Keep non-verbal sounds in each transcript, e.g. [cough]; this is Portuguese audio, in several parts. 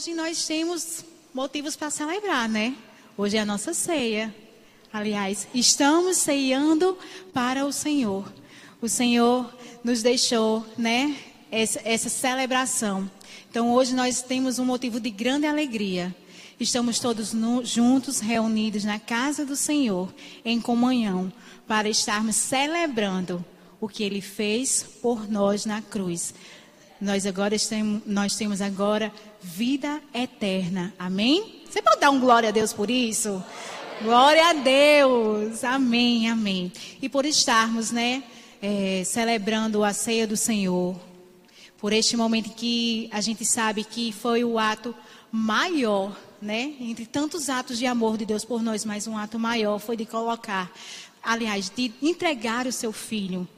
hoje nós temos motivos para celebrar, né? Hoje é a nossa ceia. Aliás, estamos ceando para o Senhor. O Senhor nos deixou, né? Essa, essa celebração. Então, hoje nós temos um motivo de grande alegria. Estamos todos no, juntos, reunidos na casa do Senhor, em comunhão, para estarmos celebrando o que Ele fez por nós na cruz. Nós agora temos, nós temos agora vida eterna. Amém? Você pode dar um glória a Deus por isso? Glória a Deus. Amém, amém. E por estarmos, né, é, celebrando a ceia do Senhor, por este momento que a gente sabe que foi o ato maior, né, entre tantos atos de amor de Deus por nós, mas um ato maior foi de colocar, aliás, de entregar o seu filho,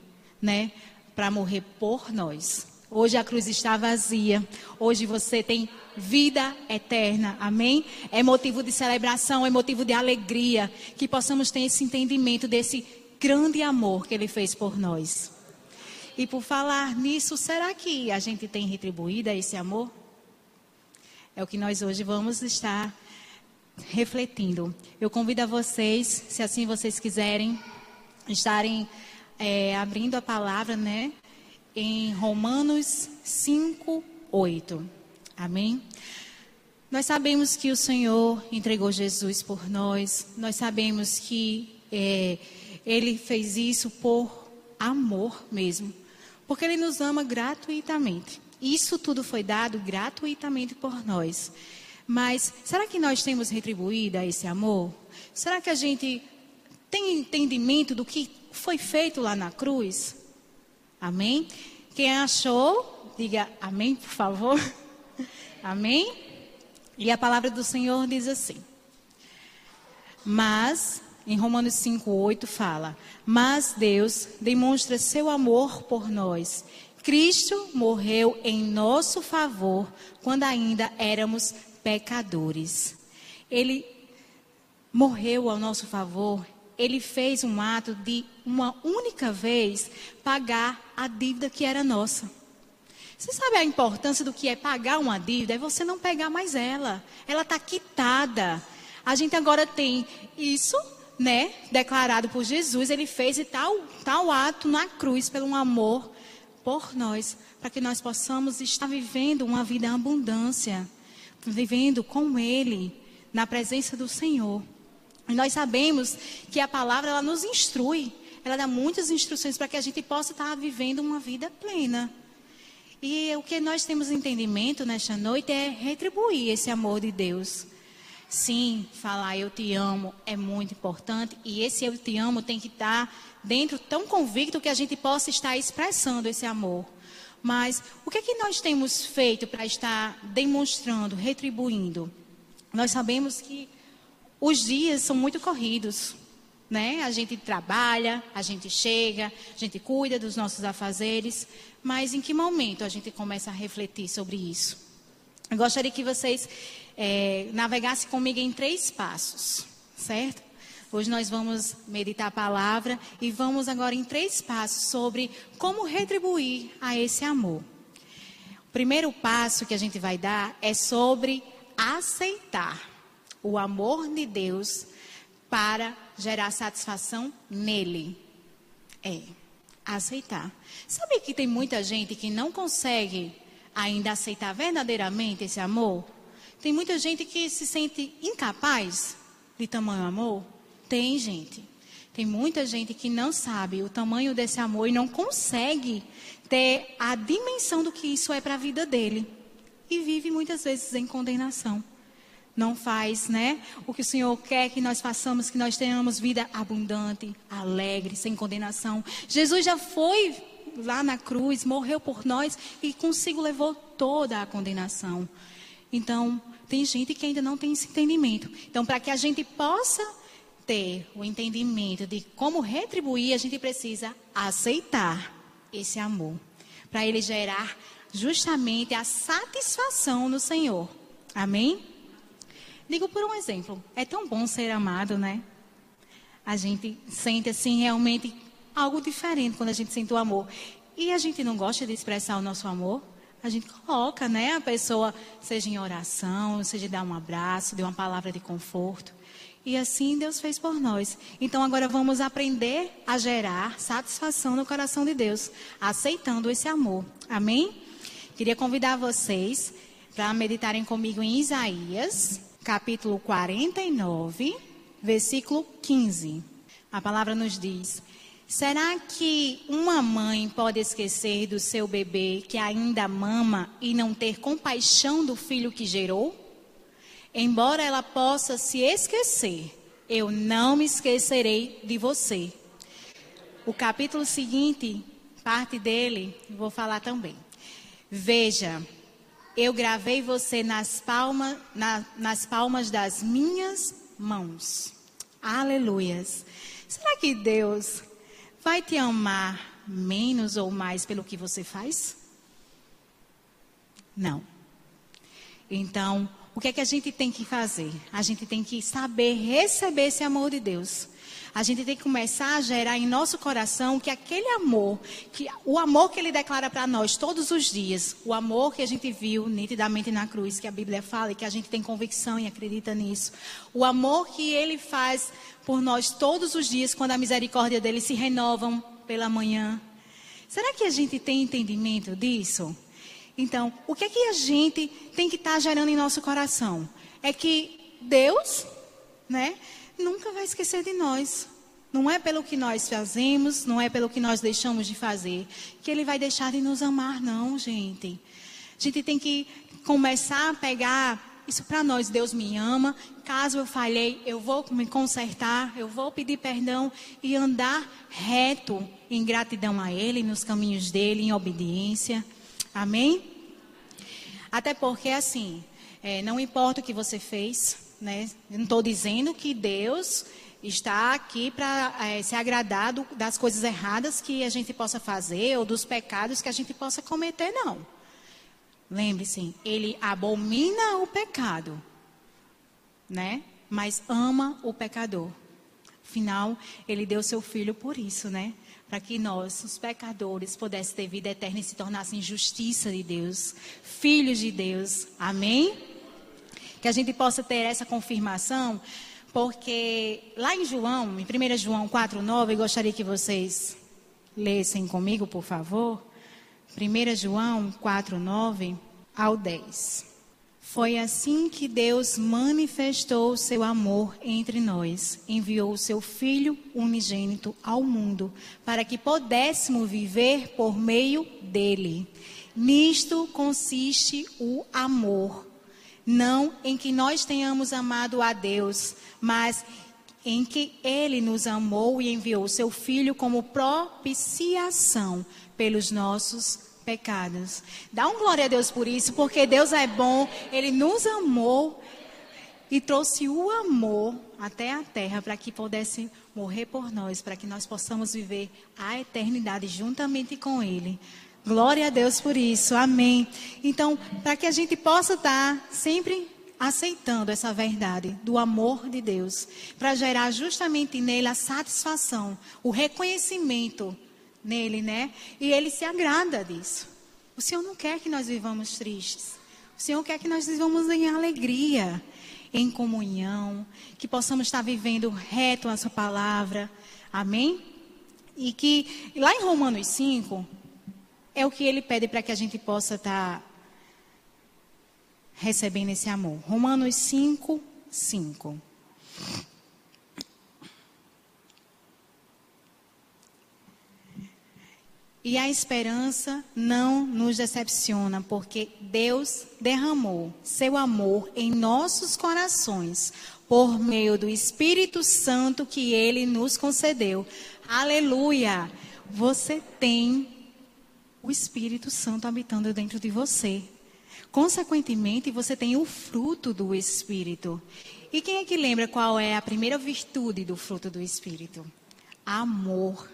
né, para morrer por nós. Hoje a cruz está vazia. Hoje você tem vida eterna. Amém? É motivo de celebração, é motivo de alegria que possamos ter esse entendimento desse grande amor que ele fez por nós. E por falar nisso, será que a gente tem retribuído esse amor? É o que nós hoje vamos estar refletindo. Eu convido a vocês, se assim vocês quiserem, estarem é, abrindo a palavra, né? Em Romanos 5, 8. Amém? Nós sabemos que o Senhor entregou Jesus por nós, nós sabemos que é, Ele fez isso por amor mesmo, porque Ele nos ama gratuitamente. Isso tudo foi dado gratuitamente por nós. Mas será que nós temos retribuído a esse amor? Será que a gente tem entendimento do que foi feito lá na cruz? Amém? Quem achou, diga amém, por favor. [laughs] Amém? E a palavra do Senhor diz assim. Mas, em Romanos 5,8 fala: Mas Deus demonstra seu amor por nós. Cristo morreu em nosso favor quando ainda éramos pecadores. Ele morreu ao nosso favor ele fez um ato de uma única vez pagar a dívida que era nossa. Você sabe a importância do que é pagar uma dívida? É você não pegar mais ela. Ela está quitada. A gente agora tem isso, né? Declarado por Jesus. Ele fez e tal, tal ato na cruz pelo amor por nós, para que nós possamos estar vivendo uma vida em abundância, vivendo com Ele, na presença do Senhor. E nós sabemos que a palavra ela nos instrui, ela dá muitas instruções para que a gente possa estar vivendo uma vida plena. E o que nós temos entendimento nesta noite é retribuir esse amor de Deus. Sim, falar eu te amo é muito importante e esse eu te amo tem que estar dentro tão convicto que a gente possa estar expressando esse amor. Mas o que é que nós temos feito para estar demonstrando, retribuindo? Nós sabemos que os dias são muito corridos, né? A gente trabalha, a gente chega, a gente cuida dos nossos afazeres, mas em que momento a gente começa a refletir sobre isso? Eu gostaria que vocês é, navegassem comigo em três passos, certo? Hoje nós vamos meditar a palavra e vamos agora em três passos sobre como retribuir a esse amor. O primeiro passo que a gente vai dar é sobre aceitar o amor de Deus para gerar satisfação nele. É aceitar. Sabe que tem muita gente que não consegue ainda aceitar verdadeiramente esse amor? Tem muita gente que se sente incapaz de tamanho amor? Tem gente. Tem muita gente que não sabe o tamanho desse amor e não consegue ter a dimensão do que isso é para a vida dele. E vive muitas vezes em condenação não faz, né? O que o Senhor quer que nós façamos, que nós tenhamos vida abundante, alegre, sem condenação. Jesus já foi lá na cruz, morreu por nós e consigo levou toda a condenação. Então, tem gente que ainda não tem esse entendimento. Então, para que a gente possa ter o entendimento de como retribuir, a gente precisa aceitar esse amor, para ele gerar justamente a satisfação no Senhor. Amém? Digo por um exemplo, é tão bom ser amado, né? A gente sente assim realmente algo diferente quando a gente sente o amor. E a gente não gosta de expressar o nosso amor. a gente coloca, né, a pessoa, seja em oração, seja dar um abraço, de uma palavra de conforto. E assim Deus fez por nós. Então agora vamos aprender a gerar satisfação no coração de Deus, aceitando esse amor. Amém? Queria convidar vocês para meditarem comigo em Isaías, capítulo 49, versículo 15. A palavra nos diz: Será que uma mãe pode esquecer do seu bebê que ainda mama e não ter compaixão do filho que gerou? Embora ela possa se esquecer, eu não me esquecerei de você. O capítulo seguinte, parte dele, vou falar também. Veja, eu gravei você nas, palma, na, nas palmas das minhas mãos. Aleluias. Será que Deus vai te amar menos ou mais pelo que você faz? Não. Então, o que é que a gente tem que fazer? A gente tem que saber receber esse amor de Deus. A gente tem que começar a gerar em nosso coração que aquele amor, que o amor que ele declara para nós todos os dias, o amor que a gente viu nitidamente na cruz, que a Bíblia fala e que a gente tem convicção e acredita nisso, o amor que ele faz por nós todos os dias quando a misericórdia dele se renovam pela manhã. Será que a gente tem entendimento disso? Então, o que é que a gente tem que estar tá gerando em nosso coração? É que Deus, né, nunca vai esquecer de nós. Não é pelo que nós fazemos, não é pelo que nós deixamos de fazer, que Ele vai deixar de nos amar, não, gente. A gente tem que começar a pegar isso para nós. Deus me ama. Caso eu falhei, eu vou me consertar, eu vou pedir perdão e andar reto em gratidão a Ele, nos caminhos dele, em obediência. Amém? Até porque, assim, é, não importa o que você fez, né? Eu não estou dizendo que Deus está aqui para é, se agradar das coisas erradas que a gente possa fazer ou dos pecados que a gente possa cometer, não. Lembre-se, Ele abomina o pecado, né? Mas ama o pecador. Afinal, Ele deu seu filho por isso, né? para que nós, os pecadores, pudéssemos ter vida eterna e se tornassem justiça de Deus, filhos de Deus. Amém? Que a gente possa ter essa confirmação, porque lá em João, em 1 João 4,9, eu gostaria que vocês lessem comigo, por favor. 1 João 4,9 ao 10. Foi assim que Deus manifestou o seu amor entre nós. Enviou o seu Filho unigênito ao mundo, para que pudéssemos viver por meio dele. Nisto consiste o amor. Não em que nós tenhamos amado a Deus, mas em que ele nos amou e enviou seu Filho como propiciação pelos nossos pecados. Dá um glória a Deus por isso, porque Deus é bom, Ele nos amou e trouxe o amor até a terra para que pudesse morrer por nós, para que nós possamos viver a eternidade juntamente com Ele. Glória a Deus por isso, amém. Então, para que a gente possa estar sempre aceitando essa verdade do amor de Deus, para gerar justamente nele a satisfação, o reconhecimento nele, né? E ele se agrada disso. O Senhor não quer que nós vivamos tristes. O Senhor quer que nós vivamos em alegria, em comunhão, que possamos estar vivendo reto a sua palavra. Amém? E que lá em Romanos 5 é o que ele pede para que a gente possa estar recebendo esse amor. Romanos 5, 5. E a esperança não nos decepciona, porque Deus derramou seu amor em nossos corações por meio do Espírito Santo que ele nos concedeu. Aleluia! Você tem o Espírito Santo habitando dentro de você. Consequentemente, você tem o fruto do Espírito. E quem é que lembra qual é a primeira virtude do fruto do Espírito? Amor.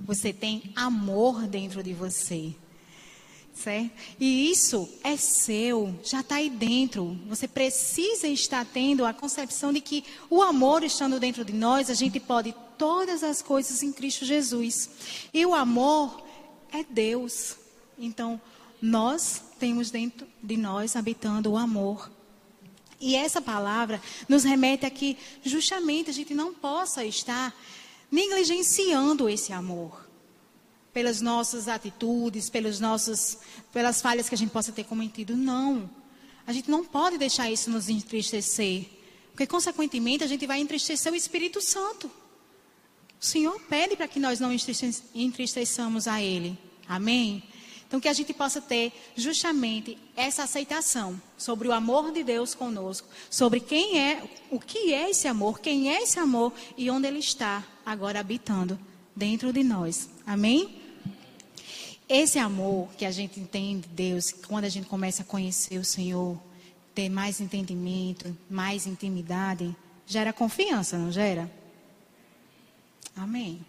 Você tem amor dentro de você. Certo? E isso é seu, já está aí dentro. Você precisa estar tendo a concepção de que o amor estando dentro de nós, a gente pode todas as coisas em Cristo Jesus. E o amor é Deus. Então, nós temos dentro de nós habitando o amor. E essa palavra nos remete a que justamente a gente não possa estar negligenciando esse amor pelas nossas atitudes, pelos nossos, pelas falhas que a gente possa ter cometido. Não. A gente não pode deixar isso nos entristecer. Porque, consequentemente, a gente vai entristecer o Espírito Santo. O Senhor pede para que nós não entristeçamos a Ele. Amém? Então, que a gente possa ter justamente essa aceitação sobre o amor de Deus conosco, sobre quem é, o que é esse amor, quem é esse amor e onde ele está agora habitando dentro de nós. Amém? Esse amor que a gente entende Deus, quando a gente começa a conhecer o Senhor, ter mais entendimento, mais intimidade, gera confiança, não gera? Amém.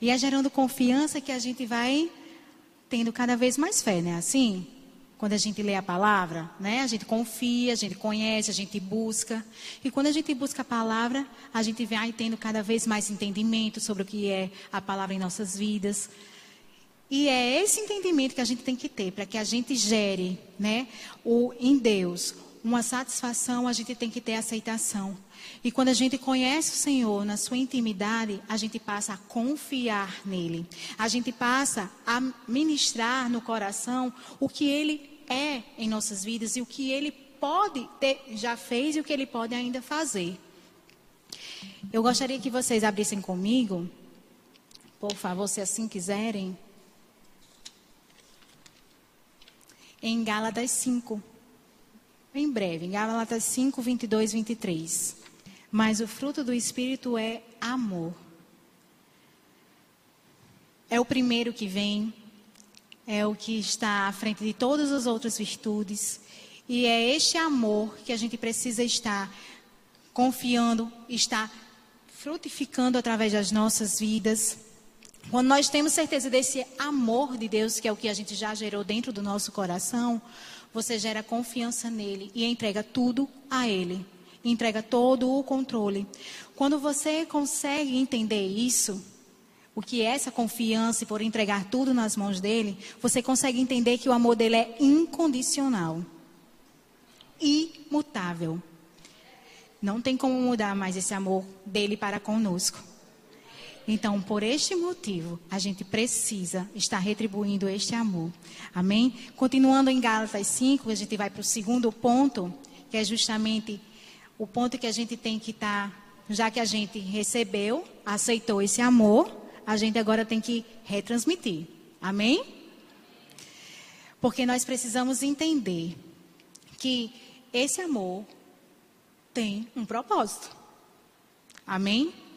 E é gerando confiança que a gente vai tendo cada vez mais fé, né? Assim, quando a gente lê a palavra, né? A gente confia, a gente conhece, a gente busca. E quando a gente busca a palavra, a gente vai tendo cada vez mais entendimento sobre o que é a palavra em nossas vidas. E é esse entendimento que a gente tem que ter para que a gente gere, né, o em Deus, uma satisfação, a gente tem que ter aceitação. E quando a gente conhece o Senhor na sua intimidade, a gente passa a confiar nele. A gente passa a ministrar no coração o que ele é em nossas vidas e o que ele pode ter, já fez e o que ele pode ainda fazer. Eu gostaria que vocês abrissem comigo, por favor, se assim quiserem. em Gálatas 5. Em breve, em Gálatas 5, 22, 23. Mas o fruto do Espírito é amor. É o primeiro que vem, é o que está à frente de todas as outras virtudes. E é este amor que a gente precisa estar confiando, estar frutificando através das nossas vidas. Quando nós temos certeza desse amor de Deus, que é o que a gente já gerou dentro do nosso coração, você gera confiança nele e entrega tudo a ele. Entrega todo o controle. Quando você consegue entender isso, o que é essa confiança e por entregar tudo nas mãos dele, você consegue entender que o amor dele é incondicional, imutável. Não tem como mudar mais esse amor dele para conosco. Então, por este motivo, a gente precisa estar retribuindo este amor. Amém? Continuando em Gálatas 5, a gente vai para o segundo ponto, que é justamente o ponto que a gente tem que estar, tá, já que a gente recebeu, aceitou esse amor, a gente agora tem que retransmitir. Amém? Porque nós precisamos entender que esse amor tem um propósito. Amém?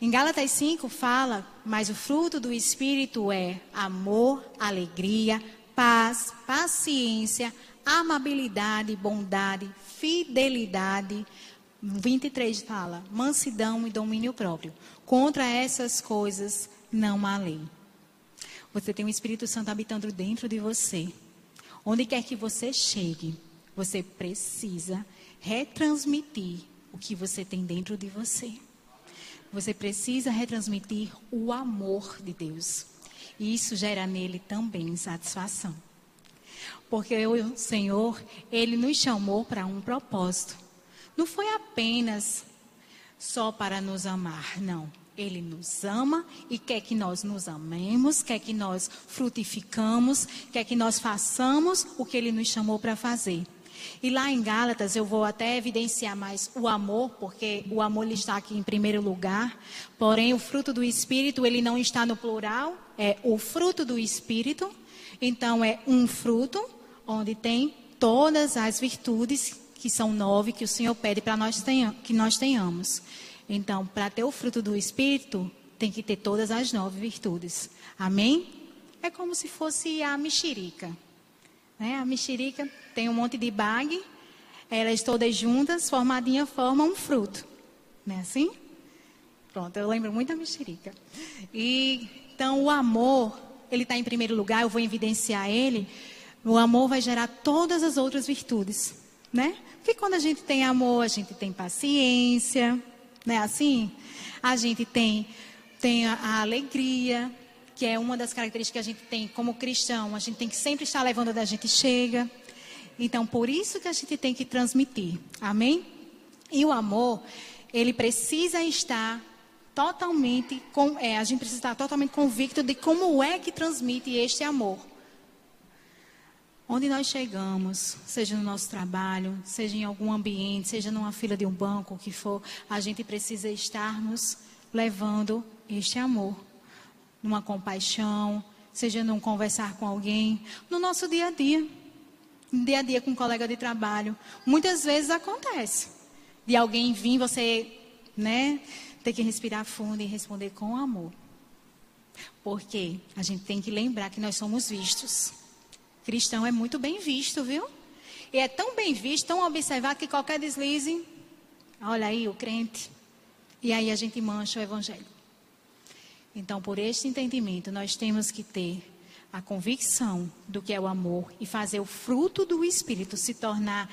Em Gálatas 5 fala, mas o fruto do Espírito é amor, alegria, paz, paciência, amabilidade, bondade, fidelidade. 23 fala, mansidão e domínio próprio. Contra essas coisas não há lei. Você tem o Espírito Santo habitando dentro de você. Onde quer que você chegue, você precisa retransmitir o que você tem dentro de você. Você precisa retransmitir o amor de Deus. E isso gera nele também satisfação. Porque o Senhor, ele nos chamou para um propósito. Não foi apenas só para nos amar, não. Ele nos ama e quer que nós nos amemos, quer que nós frutificamos, quer que nós façamos o que ele nos chamou para fazer. E lá em Gálatas eu vou até evidenciar mais o amor, porque o amor ele está aqui em primeiro lugar. Porém, o fruto do Espírito ele não está no plural, é o fruto do Espírito. Então é um fruto onde tem todas as virtudes que são nove que o Senhor pede para nós que nós tenhamos. Então, para ter o fruto do Espírito, tem que ter todas as nove virtudes. Amém? É como se fosse a mexerica. Né? A mexerica tem um monte de bag, elas todas juntas, formadinha, formam um fruto. Não é assim? Pronto, eu lembro muito da mexerica. E, então, o amor, ele está em primeiro lugar, eu vou evidenciar ele. O amor vai gerar todas as outras virtudes, né? Porque quando a gente tem amor, a gente tem paciência, né? Assim, a gente tem, tem a, a alegria, que é uma das características que a gente tem como cristão. A gente tem que sempre estar levando onde a gente chega. Então, por isso que a gente tem que transmitir. Amém? E o amor, ele precisa estar totalmente, com, é, a gente precisa estar totalmente convicto de como é que transmite este amor. Onde nós chegamos, seja no nosso trabalho, seja em algum ambiente, seja numa fila de um banco, o que for, a gente precisa estarmos levando este amor. Numa compaixão, seja num conversar com alguém, no nosso dia a dia. No dia a dia com um colega de trabalho. Muitas vezes acontece. De alguém vir, você, né, ter que respirar fundo e responder com amor. Porque a gente tem que lembrar que nós somos vistos. Cristão é muito bem visto, viu? E é tão bem visto, tão observado que qualquer deslize, olha aí o crente. E aí a gente mancha o evangelho. Então, por este entendimento, nós temos que ter a convicção do que é o amor e fazer o fruto do Espírito se tornar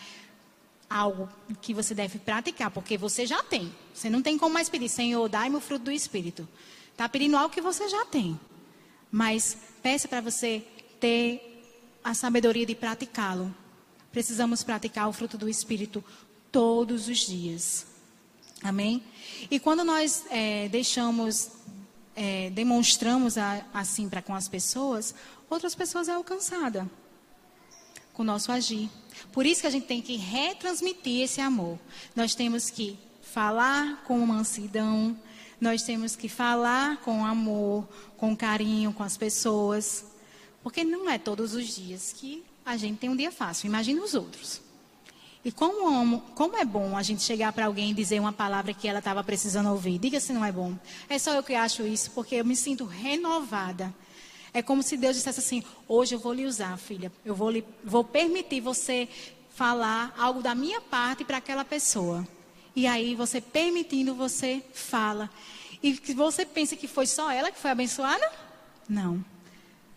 algo que você deve praticar, porque você já tem. Você não tem como mais pedir, Senhor, dai-me o fruto do Espírito. Está pedindo algo que você já tem. Mas peça para você ter a sabedoria de praticá-lo. Precisamos praticar o fruto do Espírito todos os dias. Amém? E quando nós é, deixamos, é, demonstramos a, assim para com as pessoas, outras pessoas é alcançada com o nosso agir. Por isso que a gente tem que retransmitir esse amor. Nós temos que falar com mansidão, nós temos que falar com amor, com carinho com as pessoas. Porque não é todos os dias que a gente tem um dia fácil. Imagina os outros. E como, como é bom a gente chegar para alguém e dizer uma palavra que ela estava precisando ouvir. Diga se não é bom. É só eu que acho isso, porque eu me sinto renovada. É como se Deus dissesse assim: hoje eu vou lhe usar, filha. Eu vou, lhe, vou permitir você falar algo da minha parte para aquela pessoa. E aí, você permitindo, você fala. E você pensa que foi só ela que foi abençoada? Não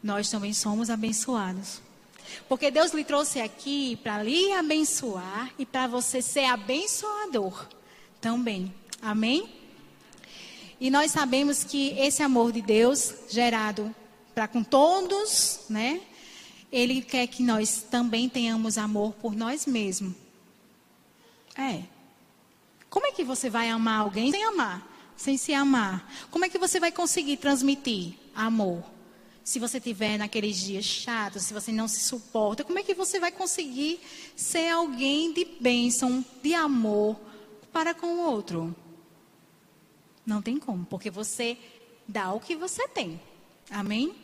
nós também somos abençoados. Porque Deus lhe trouxe aqui para lhe abençoar e para você ser abençoador também. Amém? E nós sabemos que esse amor de Deus, gerado para com todos, né? Ele quer que nós também tenhamos amor por nós mesmos. É. Como é que você vai amar alguém sem amar? Sem se amar? Como é que você vai conseguir transmitir amor? Se você tiver naqueles dias chatos, se você não se suporta, como é que você vai conseguir ser alguém de bênção, de amor para com o outro? Não tem como, porque você dá o que você tem. Amém?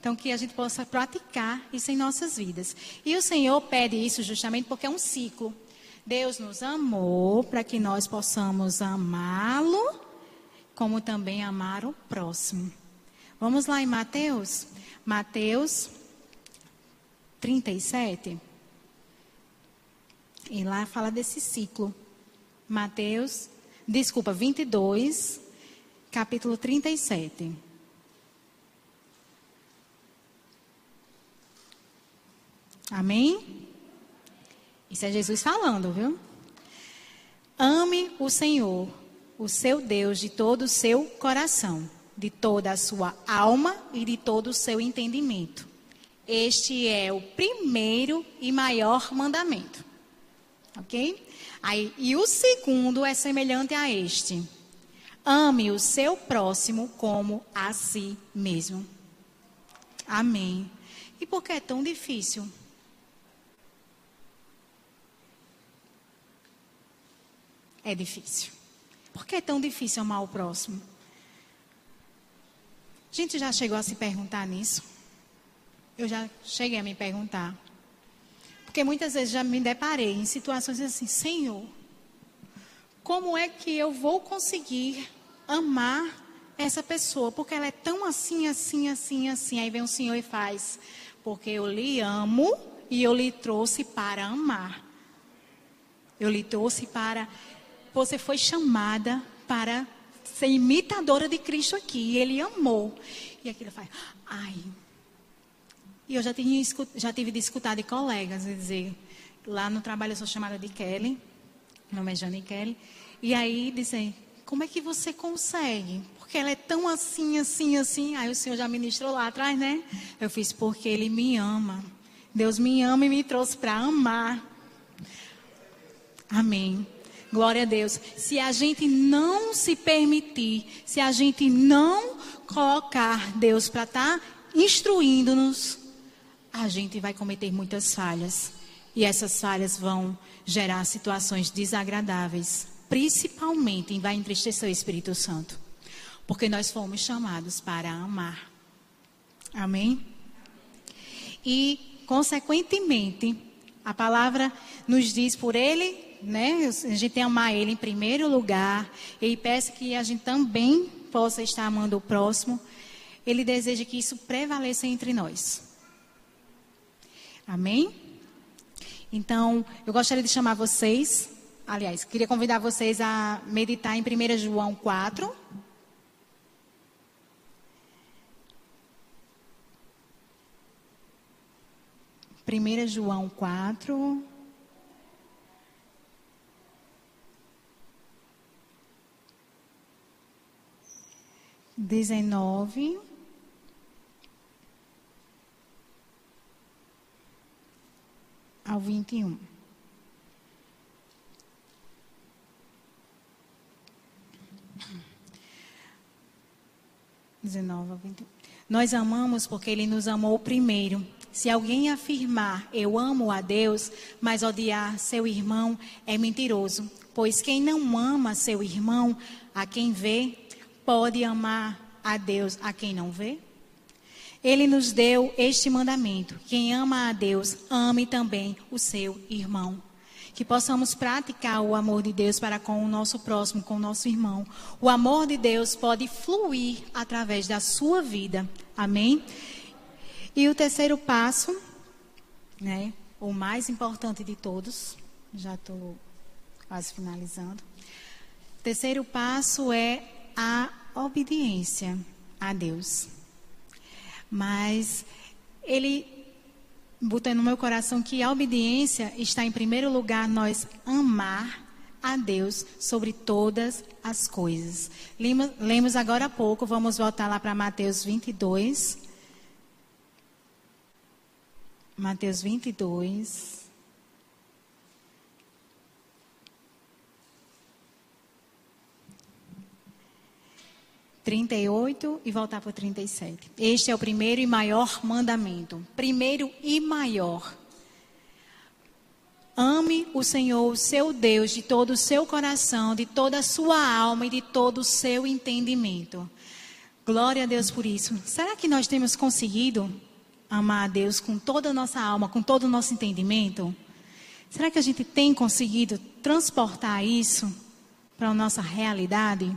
Então, que a gente possa praticar isso em nossas vidas. E o Senhor pede isso justamente porque é um ciclo. Deus nos amou para que nós possamos amá-lo, como também amar o próximo. Vamos lá em Mateus, Mateus 37. E lá fala desse ciclo. Mateus, desculpa, 22, capítulo 37. Amém? Isso é Jesus falando, viu? Ame o Senhor, o seu Deus, de todo o seu coração de toda a sua alma e de todo o seu entendimento. Este é o primeiro e maior mandamento. Ok? Aí, e o segundo é semelhante a este: ame o seu próximo como a si mesmo. Amém. E por que é tão difícil? É difícil. Por que é tão difícil amar o próximo? Gente já chegou a se perguntar nisso? Eu já cheguei a me perguntar. Porque muitas vezes já me deparei em situações assim, Senhor, como é que eu vou conseguir amar essa pessoa? Porque ela é tão assim, assim, assim, assim. Aí vem o Senhor e faz, porque eu lhe amo e eu lhe trouxe para amar. Eu lhe trouxe para. Você foi chamada para ser imitadora de Cristo aqui. E ele amou. E aquilo faz, ai. E eu já, tinha, já tive de escutar de colegas dizer, lá no trabalho eu sou chamada de Kelly, meu nome é Jane Kelly. E aí dizem, como é que você consegue? porque ela é tão assim, assim, assim. Aí o Senhor já ministrou lá atrás, né? Eu fiz, porque Ele me ama. Deus me ama e me trouxe para amar. Amém. Glória a Deus. Se a gente não se permitir, se a gente não colocar Deus para estar tá instruindo-nos, a gente vai cometer muitas falhas. E essas falhas vão gerar situações desagradáveis, principalmente vai entristecer o Espírito Santo. Porque nós fomos chamados para amar. Amém? E, consequentemente, a palavra nos diz por ele, né? A gente tem que amar ele em primeiro lugar. E peça que a gente também possa estar amando o próximo. Ele deseja que isso prevaleça entre nós. Amém? Então, eu gostaria de chamar vocês, aliás, queria convidar vocês a meditar em 1 João 4. 1 João 4. Dezenove. Ao vinte e um. Dezenove ao vinte e um. Nós amamos porque Ele nos amou primeiro. Se alguém afirmar eu amo a Deus, mas odiar seu irmão, é mentiroso. Pois quem não ama seu irmão, a quem vê, pode amar a Deus a quem não vê? Ele nos deu este mandamento: quem ama a Deus, ame também o seu irmão. Que possamos praticar o amor de Deus para com o nosso próximo, com o nosso irmão. O amor de Deus pode fluir através da sua vida. Amém? E o terceiro passo, né, o mais importante de todos, já estou quase finalizando. O terceiro passo é a obediência a Deus. Mas ele botou no meu coração que a obediência está em primeiro lugar nós amar a Deus sobre todas as coisas. Lemos, lemos agora há pouco, vamos voltar lá para Mateus 22, Mateus 22. Trinta e oito voltar para o trinta e sete. Este é o primeiro e maior mandamento. Primeiro e maior. Ame o Senhor, o seu Deus, de todo o seu coração, de toda a sua alma e de todo o seu entendimento. Glória a Deus por isso. Será que nós temos conseguido amar a Deus com toda a nossa alma, com todo o nosso entendimento? Será que a gente tem conseguido transportar isso para a nossa realidade?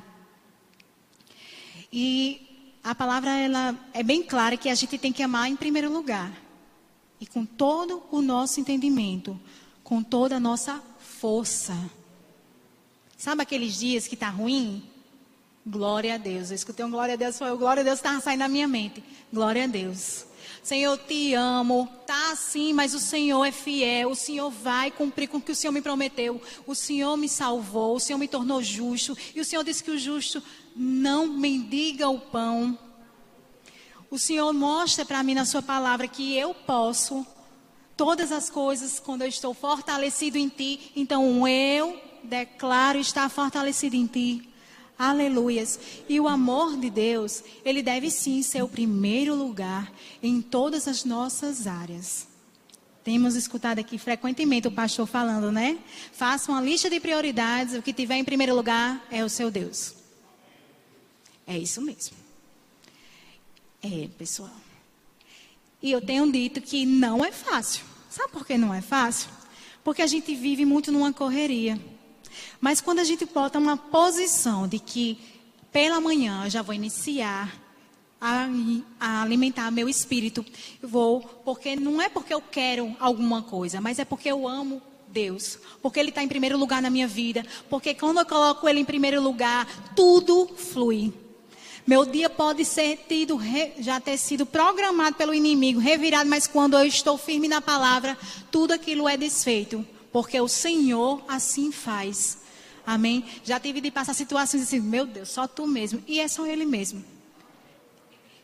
E a palavra ela é bem clara que a gente tem que amar em primeiro lugar. E com todo o nosso entendimento, com toda a nossa força. Sabe aqueles dias que está ruim? Glória a Deus. Eu escutei um glória a Deus, foi o glória a Deus que estava saindo na minha mente. Glória a Deus. Senhor, eu te amo. Tá assim, mas o Senhor é fiel. O Senhor vai cumprir com o que o Senhor me prometeu. O Senhor me salvou. O Senhor me tornou justo. E o Senhor disse que o justo não mendiga o pão. O Senhor mostra para mim na Sua palavra que eu posso todas as coisas quando eu estou fortalecido em Ti. Então eu declaro estar fortalecido em Ti. Aleluias. E o amor de Deus, ele deve sim ser o primeiro lugar em todas as nossas áreas. Temos escutado aqui frequentemente o pastor falando, né? Faça uma lista de prioridades, o que tiver em primeiro lugar é o seu Deus. É isso mesmo. É, pessoal. E eu tenho dito que não é fácil. Sabe por que não é fácil? Porque a gente vive muito numa correria. Mas quando a gente bota uma posição de que pela manhã eu já vou iniciar a, a, alimentar meu espírito, vou, porque não é porque eu quero alguma coisa, mas é porque eu amo Deus, porque Ele está em primeiro lugar na minha vida, porque quando eu coloco Ele em primeiro lugar, tudo flui. Meu dia pode ser tido, já ter sido programado pelo inimigo, revirado, mas quando eu estou firme na palavra, tudo aquilo é desfeito, porque o Senhor assim faz. Amém? Já tive de passar situações assim, meu Deus, só tu mesmo. E é só Ele mesmo.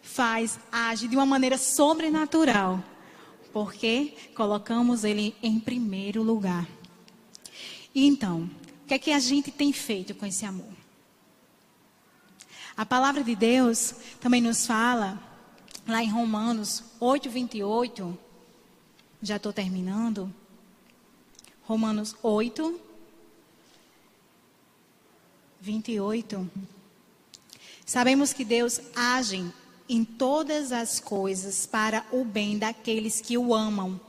Faz, age de uma maneira sobrenatural. Porque colocamos Ele em primeiro lugar. E então, o que é que a gente tem feito com esse amor? A palavra de Deus também nos fala, lá em Romanos 8, 28, já estou terminando. Romanos 8, 28. Sabemos que Deus age em todas as coisas para o bem daqueles que o amam,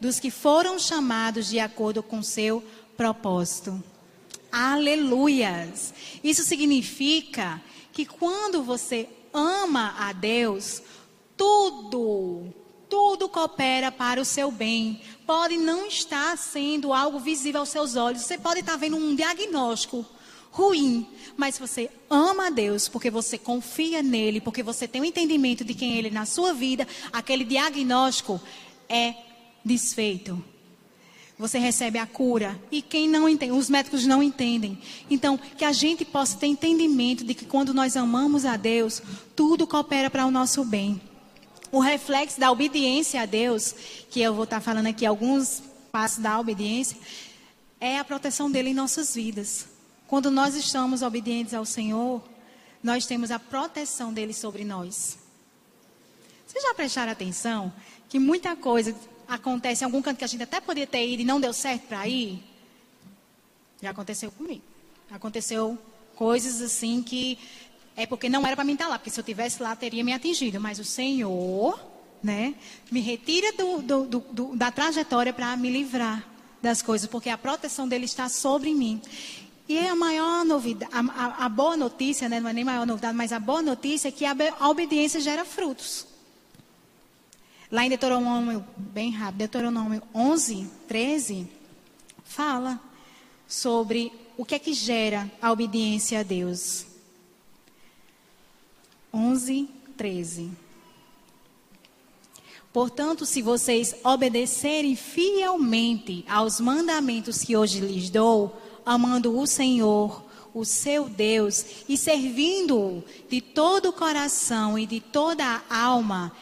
dos que foram chamados de acordo com seu propósito. Aleluias! Isso significa que quando você ama a Deus, tudo, tudo coopera para o seu bem. Pode não estar sendo algo visível aos seus olhos, você pode estar vendo um diagnóstico ruim, mas você ama a Deus porque você confia nele, porque você tem o um entendimento de quem ele é na sua vida, aquele diagnóstico é desfeito você recebe a cura. E quem não entende, os médicos não entendem. Então, que a gente possa ter entendimento de que quando nós amamos a Deus, tudo coopera para o nosso bem. O reflexo da obediência a Deus, que eu vou estar falando aqui alguns passos da obediência, é a proteção dele em nossas vidas. Quando nós estamos obedientes ao Senhor, nós temos a proteção dele sobre nós. Vocês já prestaram atenção que muita coisa acontece em algum canto que a gente até poderia ter ido e não deu certo para ir, já aconteceu comigo. Aconteceu coisas assim que é porque não era para mim estar lá, porque se eu tivesse lá teria me atingido, mas o Senhor, né, me retira do, do, do, da trajetória para me livrar das coisas, porque a proteção dele está sobre mim. E a maior novidade, a, a, a, boa notícia, né, não é nem maior novidade, mas a boa notícia é que a, a obediência gera frutos. Lá em Deuteronômio, bem rápido, Deuteronômio 11, 13, fala sobre o que é que gera a obediência a Deus. 11, 13. Portanto, se vocês obedecerem fielmente aos mandamentos que hoje lhes dou, amando o Senhor, o seu Deus, e servindo-o de todo o coração e de toda a alma,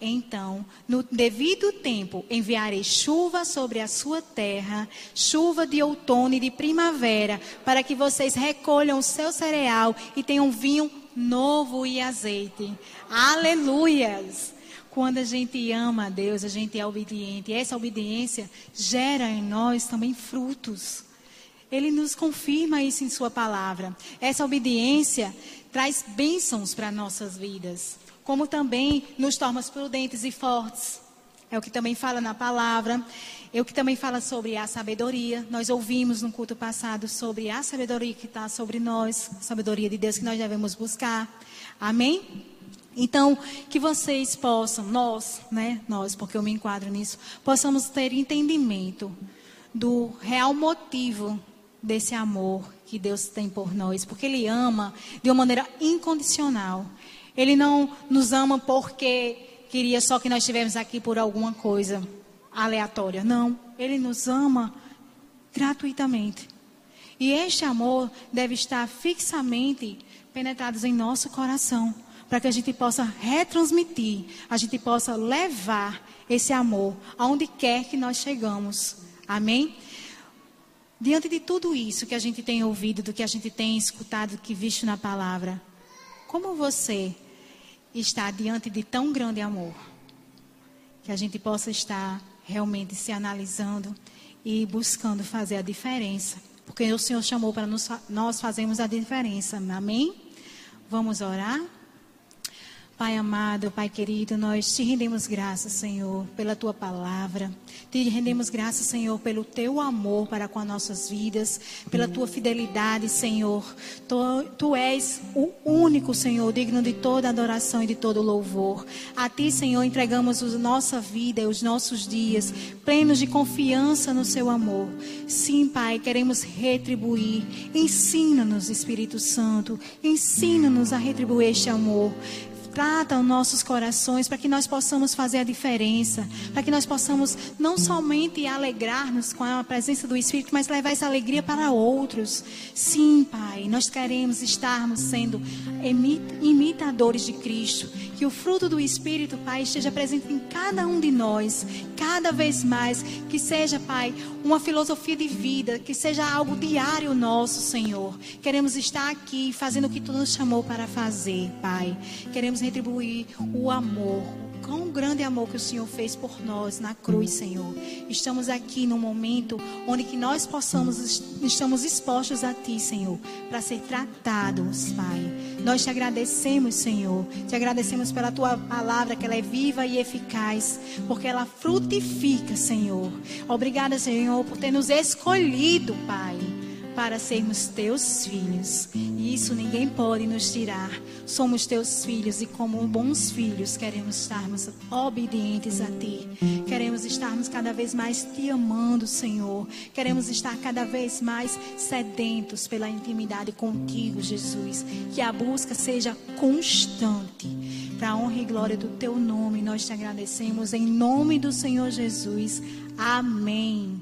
então, no devido tempo, enviarei chuva sobre a sua terra, chuva de outono e de primavera, para que vocês recolham o seu cereal e tenham vinho novo e azeite. Aleluias! Quando a gente ama a Deus, a gente é obediente. Essa obediência gera em nós também frutos. Ele nos confirma isso em Sua palavra. Essa obediência traz bênçãos para nossas vidas como também nos torna prudentes e fortes. É o que também fala na palavra. É o que também fala sobre a sabedoria. Nós ouvimos no culto passado sobre a sabedoria que está sobre nós, a sabedoria de Deus que nós devemos buscar. Amém? Então, que vocês possam, nós, né, nós, porque eu me enquadro nisso, possamos ter entendimento do real motivo desse amor que Deus tem por nós, porque Ele ama de uma maneira incondicional. Ele não nos ama porque queria só que nós estivéssemos aqui por alguma coisa aleatória. Não. Ele nos ama gratuitamente. E este amor deve estar fixamente penetrado em nosso coração, para que a gente possa retransmitir, a gente possa levar esse amor aonde quer que nós chegamos. Amém? Diante de tudo isso que a gente tem ouvido, do que a gente tem escutado, que visto na palavra, como você está diante de tão grande amor? Que a gente possa estar realmente se analisando e buscando fazer a diferença. Porque o Senhor chamou para nós fazermos a diferença. Amém? Vamos orar? Pai amado, Pai querido, nós te rendemos graças, Senhor, pela tua palavra. Te rendemos graças, Senhor, pelo teu amor para com as nossas vidas, pela tua fidelidade, Senhor. Tu, tu és o único, Senhor, digno de toda adoração e de todo louvor. A ti, Senhor, entregamos a nossa vida e os nossos dias, plenos de confiança no seu amor. Sim, Pai, queremos retribuir. Ensina-nos, Espírito Santo, ensina-nos a retribuir este amor trata os nossos corações para que nós possamos fazer a diferença, para que nós possamos não somente alegrar-nos com a presença do Espírito, mas levar essa alegria para outros. Sim, Pai, nós queremos estarmos sendo imitadores de Cristo, que o fruto do Espírito, Pai, esteja presente em cada um de nós, cada vez mais, que seja, Pai, uma filosofia de vida, que seja algo diário nosso, Senhor. Queremos estar aqui fazendo o que tu nos chamou para fazer, Pai. Queremos retribuir o amor, quão grande amor que o Senhor fez por nós na cruz, Senhor. Estamos aqui num momento onde que nós possamos, estamos expostos a Ti, Senhor, para ser tratados, Pai. Nós te agradecemos, Senhor. Te agradecemos pela Tua palavra, que ela é viva e eficaz, porque ela frutifica, Senhor. Obrigada, Senhor, por ter nos escolhido, Pai para sermos teus filhos. E isso ninguém pode nos tirar. Somos teus filhos e, como bons filhos, queremos estarmos obedientes a ti. Queremos estarmos cada vez mais te amando, Senhor. Queremos estar cada vez mais sedentos pela intimidade contigo, Jesus. Que a busca seja constante. Para a honra e glória do teu nome, nós te agradecemos em nome do Senhor Jesus. Amém.